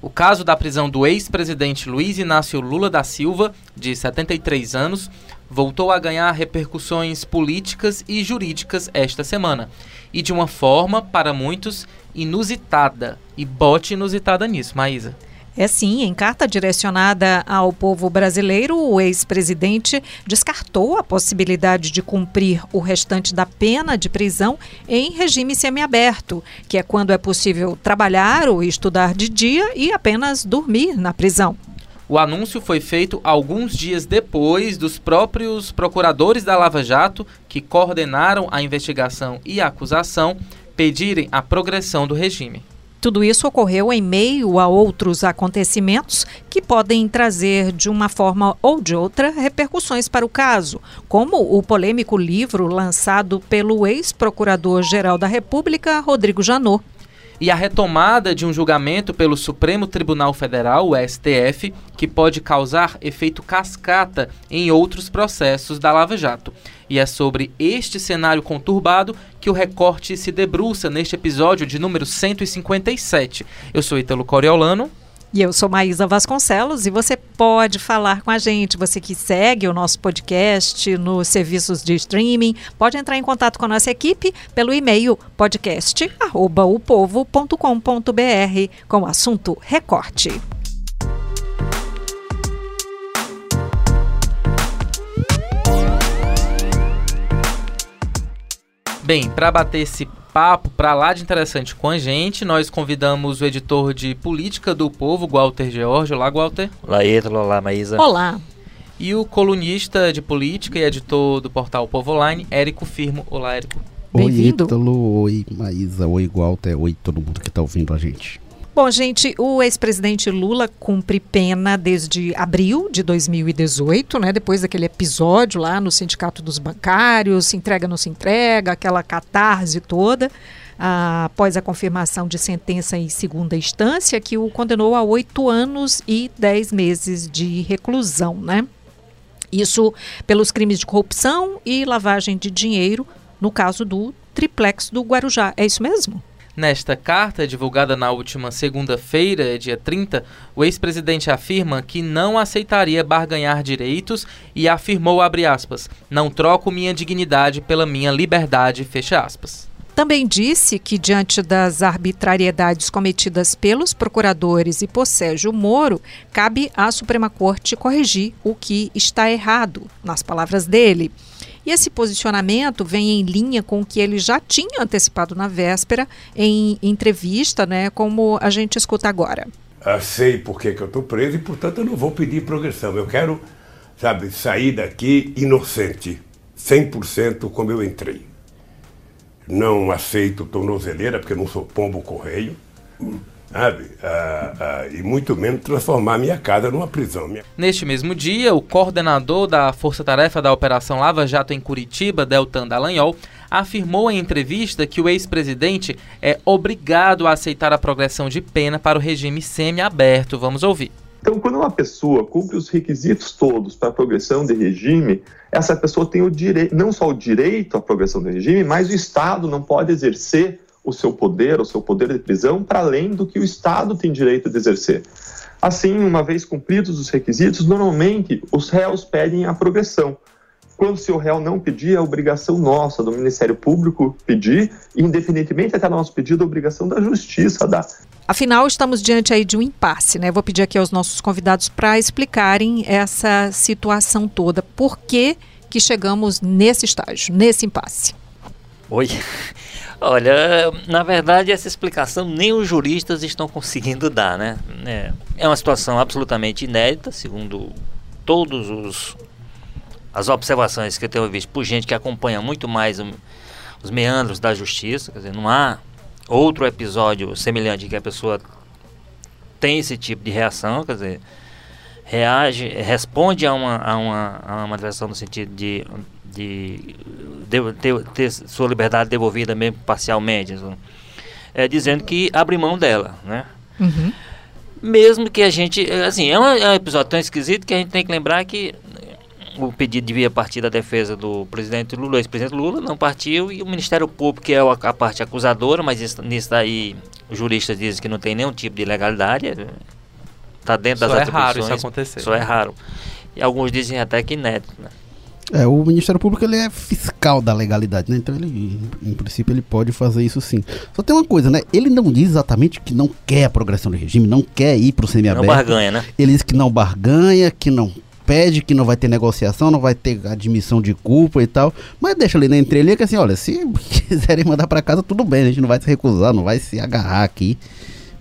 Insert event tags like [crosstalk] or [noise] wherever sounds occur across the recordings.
O caso da prisão do ex-presidente Luiz Inácio Lula da Silva, de 73 anos, voltou a ganhar repercussões políticas e jurídicas esta semana. E de uma forma, para muitos, inusitada. E bote inusitada nisso, Maísa. É sim, em carta direcionada ao povo brasileiro, o ex-presidente descartou a possibilidade de cumprir o restante da pena de prisão em regime semiaberto, que é quando é possível trabalhar ou estudar de dia e apenas dormir na prisão. O anúncio foi feito alguns dias depois dos próprios procuradores da Lava Jato, que coordenaram a investigação e a acusação, pedirem a progressão do regime. Tudo isso ocorreu em meio a outros acontecimentos que podem trazer, de uma forma ou de outra, repercussões para o caso, como o polêmico livro lançado pelo ex-procurador-geral da República, Rodrigo Janot e a retomada de um julgamento pelo Supremo Tribunal Federal, o STF, que pode causar efeito cascata em outros processos da Lava Jato. E é sobre este cenário conturbado que o recorte se debruça neste episódio de número 157. Eu sou Italo Coriolano. E eu sou Maísa Vasconcelos e você pode falar com a gente. Você que segue o nosso podcast nos serviços de streaming, pode entrar em contato com a nossa equipe pelo e-mail podcast@upovo.com.br com o assunto recorte. Bem, para bater esse papo para lá de interessante com a gente, nós convidamos o editor de política do povo, Walter George. Olá, Walter. Olá, Ítalo. Olá, Maísa. Olá. E o colunista de política e editor do portal Povo Online, Érico Firmo. Olá, Érico. Oi, Ítalo. Oi, Maísa. Oi, Walter. Oi, todo mundo que está ouvindo a gente. Bom, gente, o ex-presidente Lula cumpre pena desde abril de 2018, né? Depois daquele episódio lá no Sindicato dos Bancários, se entrega, não se entrega, aquela catarse toda. Ah, após a confirmação de sentença em segunda instância, que o condenou a oito anos e dez meses de reclusão, né? Isso pelos crimes de corrupção e lavagem de dinheiro, no caso do triplex do Guarujá. É isso mesmo? Nesta carta, divulgada na última segunda-feira, dia 30, o ex-presidente afirma que não aceitaria barganhar direitos e afirmou, aspas, não troco minha dignidade pela minha liberdade, fecha aspas. Também disse que, diante das arbitrariedades cometidas pelos procuradores e por Sérgio Moro, cabe à Suprema Corte corrigir o que está errado, nas palavras dele. E esse posicionamento vem em linha com o que ele já tinha antecipado na véspera em entrevista, né, como a gente escuta agora. Eu sei por que, que eu estou preso e, portanto, eu não vou pedir progressão. Eu quero, sabe, sair daqui inocente, 100% como eu entrei. Não aceito tornozeleira, porque eu não sou pombo correio sabe? Ah, ah, e muito menos transformar minha casa numa prisão. Neste mesmo dia, o coordenador da Força Tarefa da Operação Lava Jato em Curitiba, Deltan Dallagnol, afirmou em entrevista que o ex-presidente é obrigado a aceitar a progressão de pena para o regime semi-aberto. Vamos ouvir. Então, quando uma pessoa cumpre os requisitos todos para a progressão de regime, essa pessoa tem o direito, não só o direito à progressão de regime, mas o Estado não pode exercer o seu poder, o seu poder de prisão, para além do que o Estado tem direito de exercer. Assim, uma vez cumpridos os requisitos, normalmente os réus pedem a progressão. Quando se o réu não pedir, é obrigação nossa, do Ministério Público, pedir, independentemente até nosso pedido, é obrigação da Justiça dar. Afinal, estamos diante aí de um impasse, né? Vou pedir aqui aos nossos convidados para explicarem essa situação toda. Por que, que chegamos nesse estágio, nesse impasse? Oi. Olha, na verdade essa explicação nem os juristas estão conseguindo dar, né? É, é uma situação absolutamente inédita, segundo todos os as observações que eu tenho visto por gente que acompanha muito mais os meandros da justiça, quer dizer, não há outro episódio semelhante que a pessoa tem esse tipo de reação, quer dizer, reage, responde a uma, a uma, a uma no sentido de de, de ter, ter, sua liberdade devolvida mesmo parcialmente, é, dizendo que abre mão dela, né? Uhum. Mesmo que a gente, assim, é um, é um, episódio tão esquisito que a gente tem que lembrar que o pedido devia partir da defesa do presidente Lula, ex-presidente Lula, não partiu, e o Ministério Público, que é a, a parte acusadora, mas isso, nisso daí os juristas dizem que não tem nenhum tipo de ilegalidade, está dentro Só das é atribuições. raro isso acontecer. Só é raro. E alguns dizem até que inédito, né? É, o Ministério Público ele é fiscal da legalidade, né? Então ele, em princípio, ele pode fazer isso sim. Só tem uma coisa, né? Ele não diz exatamente que não quer a progressão do regime, não quer ir pro Não semiaberto. barganha, né? Ele diz que não barganha, que não pede, que não vai ter negociação, não vai ter admissão de culpa e tal. Mas deixa ali na entrelinha que assim, olha, se [laughs] quiserem mandar pra casa, tudo bem, a gente não vai se recusar, não vai se agarrar aqui.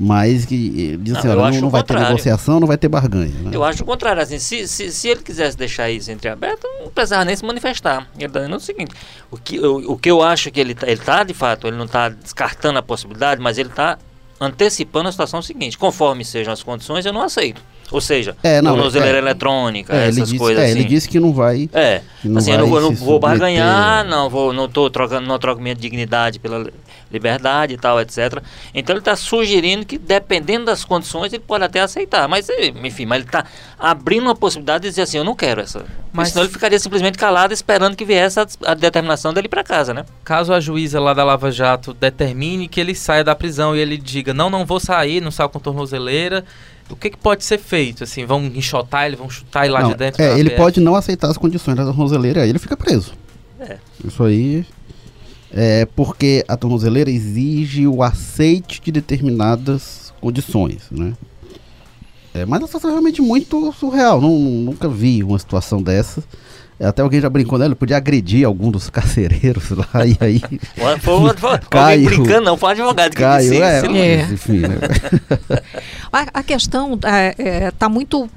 Mas que ele diz assim, Não, eu olha, não, não vai ter negociação, não vai ter barganha. Né? Eu acho o contrário, assim, se, se, se ele quisesse deixar isso entreaberto, não precisava nem se manifestar. Ele está dizendo o seguinte, o que, o, o que eu acho que ele está, ele tá, de fato, ele não está descartando a possibilidade, mas ele está antecipando a situação seguinte, conforme sejam as condições, eu não aceito. Ou seja, É, não, tornozeleira é. eletrônica, É, ele essas disse, coisas é, assim. ele disse que não vai. É, não assim, eu vai não, eu não vou barganhar, não vou, não tô trocando, não troco minha dignidade pela liberdade e tal, etc. Então ele está sugerindo que dependendo das condições ele pode até aceitar, mas enfim, mas ele está abrindo uma possibilidade de dizer assim, eu não quero essa. Mas senão ele ficaria simplesmente calado esperando que viesse a, a determinação dele para casa, né? Caso a juíza lá da Lava Jato determine que ele saia da prisão e ele diga, não, não vou sair, não saio com tornozeleira, o que, que pode ser feito? Assim, vão enxotar ele, vão chutar ele lá Não, de dentro? é, ele PF? pode não aceitar as condições da tornozeleira, aí ele fica preso. É. Isso aí é porque a tornozeleira exige o aceite de determinadas condições, né? É, mas a situação é realmente muito surreal. Não, nunca vi uma situação dessa. É, Até alguém já brincou, né? Ele podia agredir algum dos carcereiros lá [laughs] e aí Foi, foi, foi, Caio. [laughs] alguém brincando, não, foi um advogado que caiu. disse É, mas, É. enfim, né? [laughs] A, a questão está muito.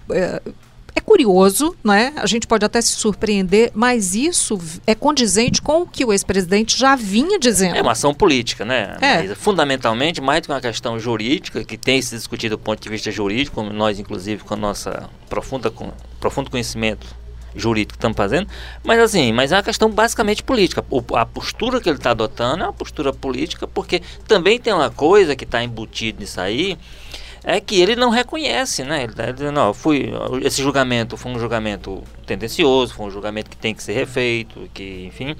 É, curioso, né? A gente pode até se surpreender, mas isso é condizente com o que o ex-presidente já vinha dizendo. É uma ação política, né? É. Mas, fundamentalmente, mais do que uma questão jurídica, que tem se discutido do ponto de vista jurídico, nós, inclusive, com a nossa profunda, com, profundo conhecimento jurídico que estamos fazendo, mas assim, mas é uma questão basicamente política. O- a postura que ele está adotando é uma postura política, porque também tem uma coisa que está embutida nisso aí, é que ele não reconhece, né? Ele está dizendo, ó, fui, esse julgamento foi um julgamento tendencioso, foi um julgamento que tem que ser refeito, que, enfim.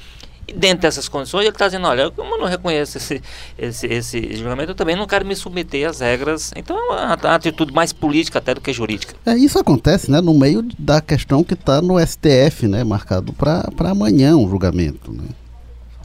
E dentro dessas condições, ele está dizendo, olha, como eu não reconheço esse, esse, esse julgamento, eu também não quero me submeter às regras. Então é uma, atitude mais política até do que jurídica. É, isso acontece, né? No meio da questão que está no STF, né? Marcado para amanhã um julgamento, né?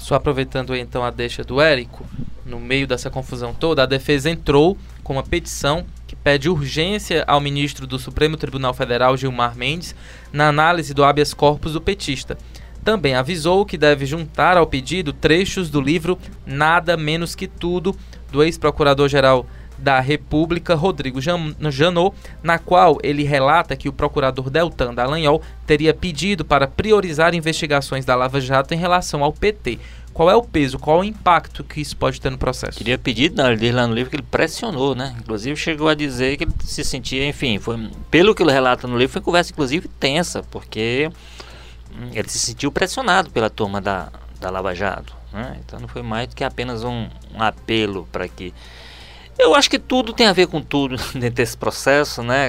Só aproveitando então a deixa do Érico, no meio dessa confusão toda, a defesa entrou com uma petição que pede urgência ao ministro do Supremo Tribunal Federal, Gilmar Mendes, na análise do habeas corpus do petista. Também avisou que deve juntar ao pedido trechos do livro Nada Menos Que Tudo, do ex-procurador-geral da República, Rodrigo Jan- Janot, na qual ele relata que o procurador Deltan Dallagnol teria pedido para priorizar investigações da Lava Jato em relação ao PT. Qual é o peso, qual é o impacto que isso pode ter no processo? Queria pedir, não, ele diz lá no livro que ele pressionou, né? Inclusive chegou a dizer que ele se sentia, enfim, foi, pelo que ele relata no livro, foi conversa inclusive tensa, porque hum, ele se sentiu pressionado pela turma da, da Lava Jato. Né? Então não foi mais do que apenas um, um apelo para que. Eu acho que tudo tem a ver com tudo [laughs] dentro desse processo, né?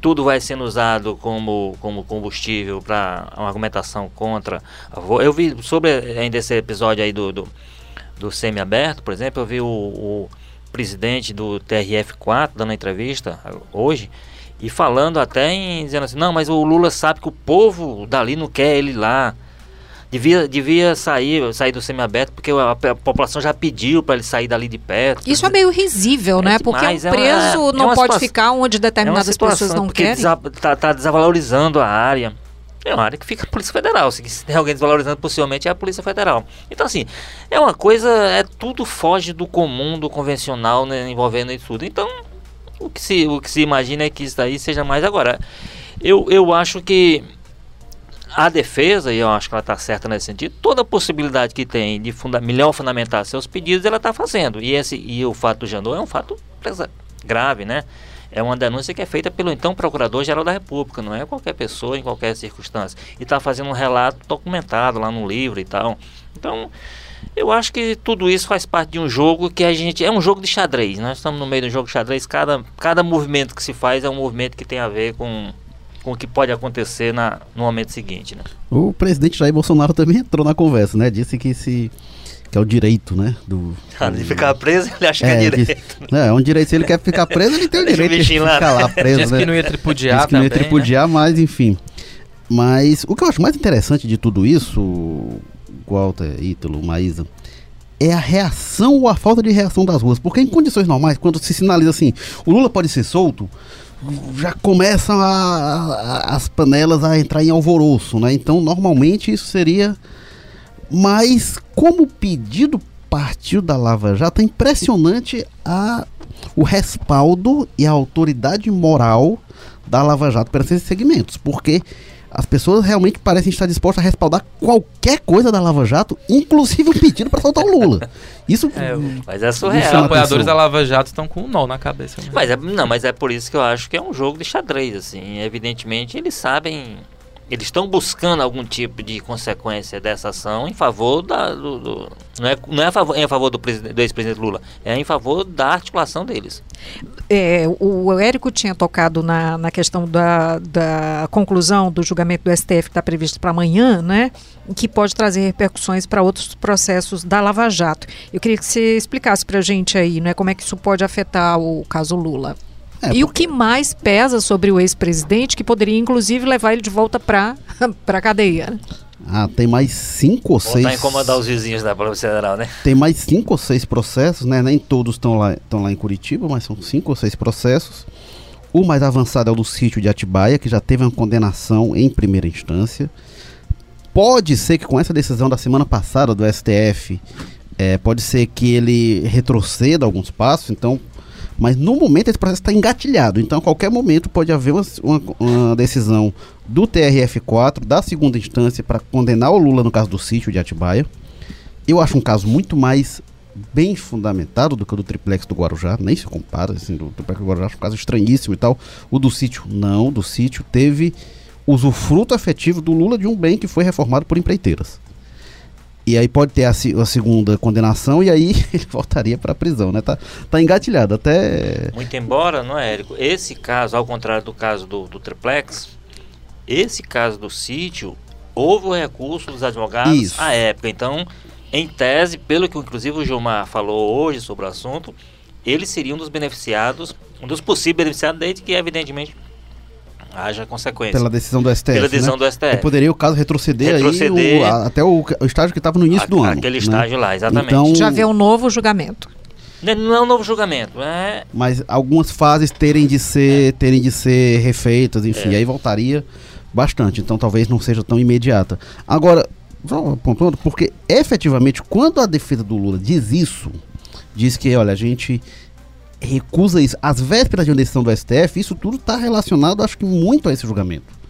Tudo vai sendo usado como, como combustível para uma argumentação contra. Eu vi sobre ainda esse episódio aí do, do, do semi-aberto, por exemplo, eu vi o, o presidente do TRF4 dando entrevista hoje e falando até em dizendo assim, não, mas o Lula sabe que o povo dali não quer ele lá. Devia, devia sair, sair do semiaberto porque a, a população já pediu para ele sair dali de perto. Isso é meio risível, É né? Porque um é uma- preso é não uma pode situação- ficar onde É uma determinadas situação pessoas não querem. desa- tá, tá desvalorizando a área. É uma área que fica a Polícia Federal. Se se tem alguém desvalorizando, possivelmente é a Polícia Federal. Então, assim, é uma coisa, é tudo foge do comum, do convencional, né, envolvendo isso tudo. Então, o que, se, o que se imagina é que isso daí seja mais agora. Eu, eu acho que a defesa, e eu acho que ela está certa nesse sentido, toda possibilidade que tem de funda melhor fundamentar seus pedidos, ela está fazendo. E, esse, e o fato do Janot é um fato grave, né? É uma denúncia que é feita pelo então Procurador-Geral da República, não é qualquer pessoa em qualquer circunstância. E está fazendo um relato documentado lá no livro e tal. Então, eu acho que tudo isso faz parte de um jogo que a gente. É um jogo de xadrez. Nós estamos no meio do jogo de xadrez. Cada, cada movimento que se faz é um movimento que tem a ver com, com o que pode acontecer na, no momento seguinte. Né? O presidente Jair Bolsonaro também entrou na conversa, né? Disse que se que é o direito, né? Do, de ficar preso, ele acha que é, direito. Que, é, é um direito. Se ele quer ficar preso, ele tem o direito de ficar lá, lá preso. Diz né? que não ia tripudiar Diz que não ia tripudiar, né? mas enfim. Mas o que eu acho mais interessante de tudo isso, Walter, Ítalo, Maísa, é a reação ou a falta de reação das ruas. Porque em condições normais, quando se sinaliza assim, o Lula pode ser solto, já começam a, a, as panelas a entrar em alvoroço, né? Então, normalmente isso seria. Mas, como o pedido partiu da Lava Jato, é impressionante a, o respaldo e a autoridade moral da Lava Jato para esses segmentos, porque as pessoas realmente parecem estar dispostas a respaldar qualquer coisa da Lava Jato, inclusive o pedido para soltar o Lula. Isso. É, mas é surreal. Os apoiadores da Lava Jato estão com um nó na cabeça. Mesmo. Mas é, não, mas é por isso que eu acho que é um jogo de xadrez, assim. Evidentemente, eles sabem eles estão buscando algum tipo de consequência dessa ação em favor da. Do, do, não é, não é a favor, em favor do, do ex-presidente Lula, é em favor da articulação deles. É, o Érico tinha tocado na, na questão da, da conclusão do julgamento do STF que está previsto para amanhã, né? Que pode trazer repercussões para outros processos da Lava Jato. Eu queria que você explicasse para a gente aí, né, como é que isso pode afetar o caso Lula. É, e o que mais pesa sobre o ex-presidente, que poderia inclusive levar ele de volta para [laughs] a cadeia? Ah, tem mais cinco ou Voltar seis. Voltar incomodar os vizinhos da Polícia Federal, né? Tem mais cinco ou seis processos, né? Nem todos estão lá, estão lá em Curitiba, mas são cinco ou seis processos. O mais avançado é o do sítio de Atibaia, que já teve uma condenação em primeira instância. Pode ser que com essa decisão da semana passada do STF, é, pode ser que ele retroceda alguns passos, então mas no momento esse processo está engatilhado, então a qualquer momento pode haver uma, uma, uma decisão do TRF4, da segunda instância, para condenar o Lula no caso do sítio de Atibaia. Eu acho um caso muito mais bem fundamentado do que o do triplex do Guarujá, nem se compara, assim, do triplex do Guarujá, acho um caso estranhíssimo e tal. O do sítio, não, do sítio teve usufruto afetivo do Lula de um bem que foi reformado por empreiteiras. E aí pode ter a, a, segunda condenação e aí [laughs] ele voltaria para a prisão, né? Tá, tá engatilhado até. Muito embora, não é, Érico? Esse caso, ao contrário do caso do, do triplex, esse caso do sítio, houve o recurso dos advogados Isso. à época. Então, em tese, pelo que inclusive o Gilmar falou hoje sobre o assunto, eles seriam um dos beneficiados, um dos possíveis beneficiados, desde que, evidentemente, haja consequência. Pela decisão do STF. Pela decisão né? do STF. E poderia o caso retroceder, retroceder aí o, a, até o, o, estágio que estava no início a, do ano. Aquele né? estágio lá, exatamente. Então, Já vê um novo julgamento. Não é um novo julgamento, é... Mas algumas fases terem de ser, é. terem de ser refeitas, enfim, é. aí voltaria bastante. Então talvez não seja tão imediata. Agora, só pontuando, porque efetivamente quando a defesa do Lula diz isso, diz que, olha, a gente recusa isso. As vésperas de uma decisão do STF, isso tudo está relacionado, acho que muito a esse julgamento.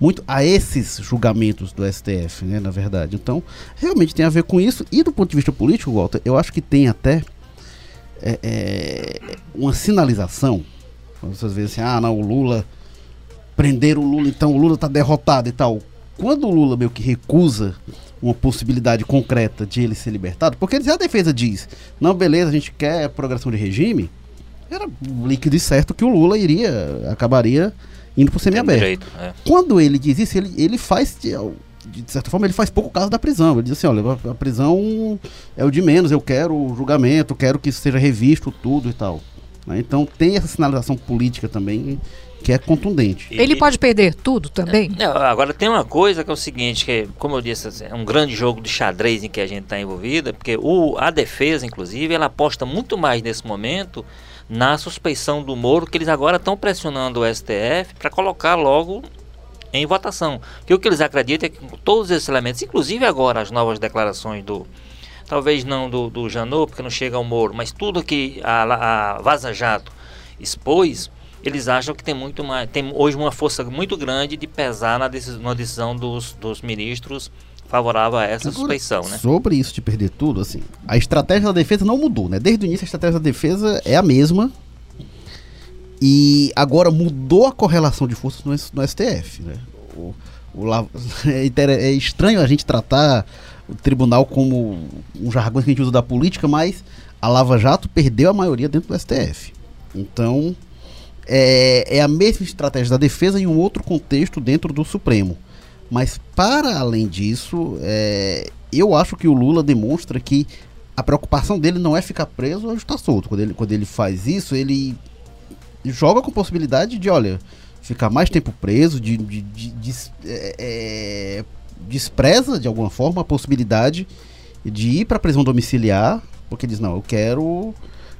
Muito a esses julgamentos do STF, né, na verdade. Então, realmente tem a ver com isso. E do ponto de vista político, Walter, eu acho que tem até é, é, uma sinalização. Vocês veem assim, ah, não, o Lula. Prenderam o Lula, então o Lula está derrotado e tal. Quando o Lula meio que recusa uma possibilidade concreta de ele ser libertado, porque a defesa diz, não, beleza, a gente quer progressão de regime, era líquido e certo que o Lula iria, acabaria indo pro semiaberto. É. Quando ele diz isso, ele, ele faz, de, de, certa forma, ele faz pouco caso da prisão. Ele diz assim, olha, a prisão é o de menos, eu quero julgamento, quero que seja revisto tudo e tal. Né? Então tem essa sinalização política também que é contundente. Ele pode perder tudo também? Não, agora tem uma coisa que é o seguinte, que como eu disse, é um grande jogo de xadrez em que a gente está envolvida, porque o, a defesa, inclusive, ela aposta muito mais nesse momento na suspeição do Moro, que eles agora estão pressionando o STF para colocar logo em votação. Que o que eles acreditam é que todos esses elementos, inclusive agora as novas declarações do. Talvez não do, do Janot, porque não chega ao Moro, mas tudo que a, a Vaza Jato expôs, eles acham que tem muito mais. Tem hoje uma força muito grande de pesar na decisão, na decisão dos, dos ministros favorável a essa Agora, suspeição, né? Sobre isso de perder tudo, assim, a estratégia da defesa não mudou, né? Desde o início a estratégia da defesa é a mesma. E agora mudou a correlação de forças no, no STF, né? O, o, [laughs] é, é estranho a gente tratar o tribunal como um jargão que a gente usa da política, mas a Lava Jato perdeu a maioria dentro do STF. Então, é, é a mesma estratégia da defesa em um outro contexto dentro do Supremo. Mas para além disso, é, eu acho que o Lula demonstra que a preocupação dele não é ficar preso ou estar solto. Quando ele, quando ele faz isso, ele joga com possibilidade de, olha, ficar mais tempo preso, de, de, de, de é, é, despreza de alguma forma a possibilidade de ir para prisão domiciliar, porque diz, não, eu quero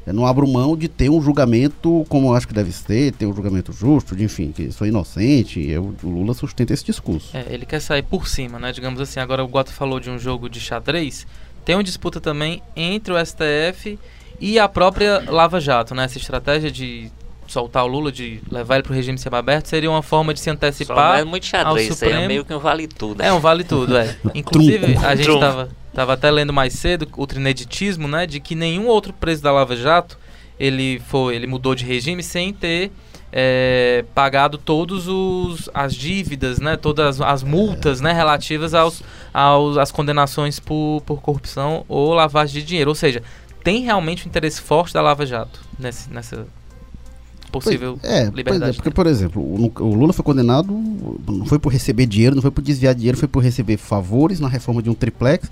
eu não abro mão de ter um julgamento como eu acho que deve ser, ter um julgamento justo, de, enfim, que sou inocente. Eu, o Lula sustenta esse discurso. É, ele quer sair por cima, né? Digamos assim, agora o Gota falou de um jogo de xadrez. Tem uma disputa também entre o STF e a própria Lava Jato, né? Essa estratégia de soltar o Lula, de levar ele para o regime semiaberto, seria uma forma de se antecipar. Só é muito xadrez, isso aí é meio que um vale tudo. É um vale tudo, é. [laughs] Inclusive, a gente estava tava até lendo mais cedo o trineditismo, né, de que nenhum outro preso da Lava Jato ele foi, ele mudou de regime sem ter é, pagado todos os as dívidas, né, todas as multas, né, relativas aos, aos às condenações por, por corrupção ou lavagem de dinheiro. Ou seja, tem realmente um interesse forte da Lava Jato nesse, nessa possível pois, é, liberdade. Pois é, porque, por exemplo, o, o, Lula foi condenado, não foi por receber dinheiro, não foi por desviar dinheiro, foi por receber favores na reforma de um triplex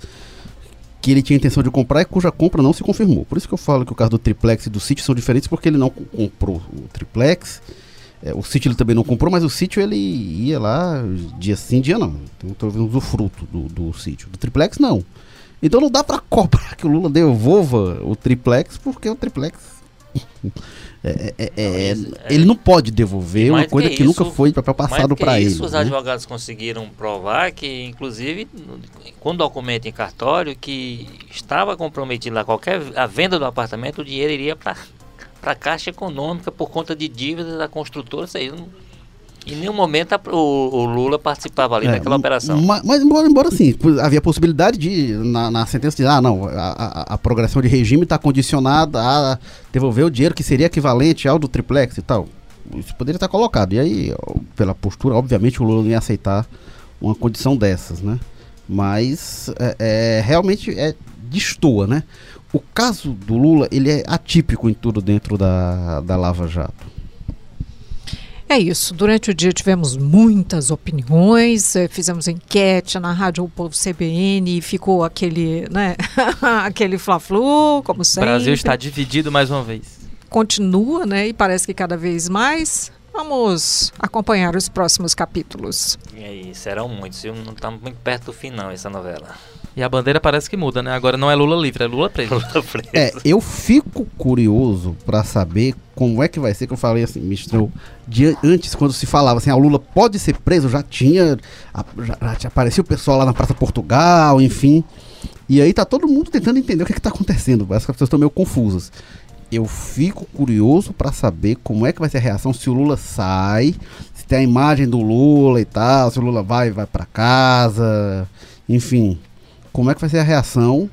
que ele tinha intenção de comprar e cuja compra não se confirmou. Por isso que eu falo que o caso do triplex e do sítio são diferentes, porque ele não comprou o triplex, é, o sítio ele também não comprou, mas o sítio ele ia lá dia sim, dia não. Então talvez um usufruto do, do sítio. Do triplex não. Então não dá para [laughs] cobrar que o Lula devolva o triplex, porque o triplex é, é, é, é, ele não pode devolver uma coisa que, que isso, nunca foi para passado para ele. Os né? advogados conseguiram provar que, inclusive, com documento em cartório, que estava comprometido lá qualquer a venda do apartamento, o dinheiro iria para para a Caixa Econômica por conta de dívidas da construtora. Isso aí não, em nenhum momento o, o, Lula participava ali é, daquela operação. Mas, mas, embora, embora assim, havia possibilidade de, na, na sentença, de, ah, não, a, a, a progressão de regime está condicionada a devolver o dinheiro que seria equivalente ao do triplex e tal. Isso poderia estar colocado. E aí, pela postura, obviamente o Lula não ia aceitar uma condição dessas, né? Mas é, é realmente é destoa, né? O caso do Lula, ele é atípico em tudo dentro da, da Lava Jato. É isso. Durante o dia tivemos muitas opiniões, eh, fizemos enquete na Rádio o Povo CBN e ficou aquele, né, [laughs] aquele fla-flu, como sempre. O Brasil está dividido mais uma vez. Continua, né, e parece que cada vez mais. Vamos acompanhar os próximos capítulos. E aí, serão muitos. Não estamos muito perto do fim, não, essa novela. E a bandeira parece que muda, né? Agora não é Lula livre, é Lula preso. Lula preso. É, eu fico curioso para saber como é que vai ser, que eu falei assim, Mistrão, antes, quando se falava assim, ah, o Lula pode ser preso, já tinha, já, já apareceu o pessoal lá na Praça Portugal, enfim. E aí tá todo mundo tentando entender o que, é que tá acontecendo. Parece que as pessoas estão meio confusas. Eu fico curioso para saber como é que vai ser a reação se o Lula sai, se tem a imagem do Lula e tal, se o Lula vai vai para casa, enfim como é que vai ser a reação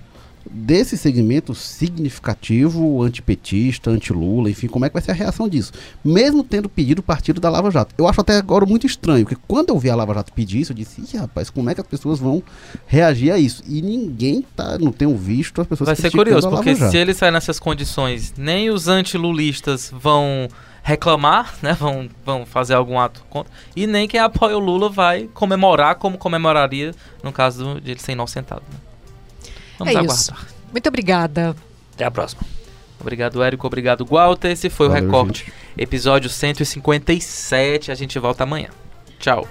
desse segmento significativo antipetista, anti-Lula, enfim, como é que vai ser a reação disso? Mesmo tendo pedido o partido da Lava Jato. Eu acho até agora muito estranho, porque quando eu vi a Lava Jato pedir isso, eu disse, Ih, rapaz, como é que as pessoas vão reagir a isso? E ninguém tá, não tenho visto as pessoas Vai ser curioso, porque se ele sair nessas condições, nem os anti-lulistas vão reclamar, [laughs] né? Vão, vão fazer algum ato contra. E nem quem apoia o Lula vai comemorar como comemoraria no caso de ele ser inocentado. Né? Vamos é aguardar. Isso. Muito obrigada. Até a próxima. Obrigado, Érico. Obrigado, Walter. Esse foi Valeu, o Recorte. Gente. Episódio 157. A gente volta amanhã. Tchau.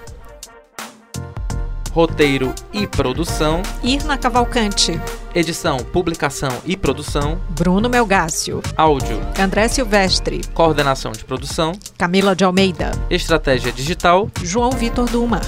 Roteiro e produção: Irna Cavalcante. Edição, publicação e produção: Bruno Melgácio. Áudio: André Silvestre. Coordenação de produção: Camila de Almeida. Estratégia digital: João Vitor Duma.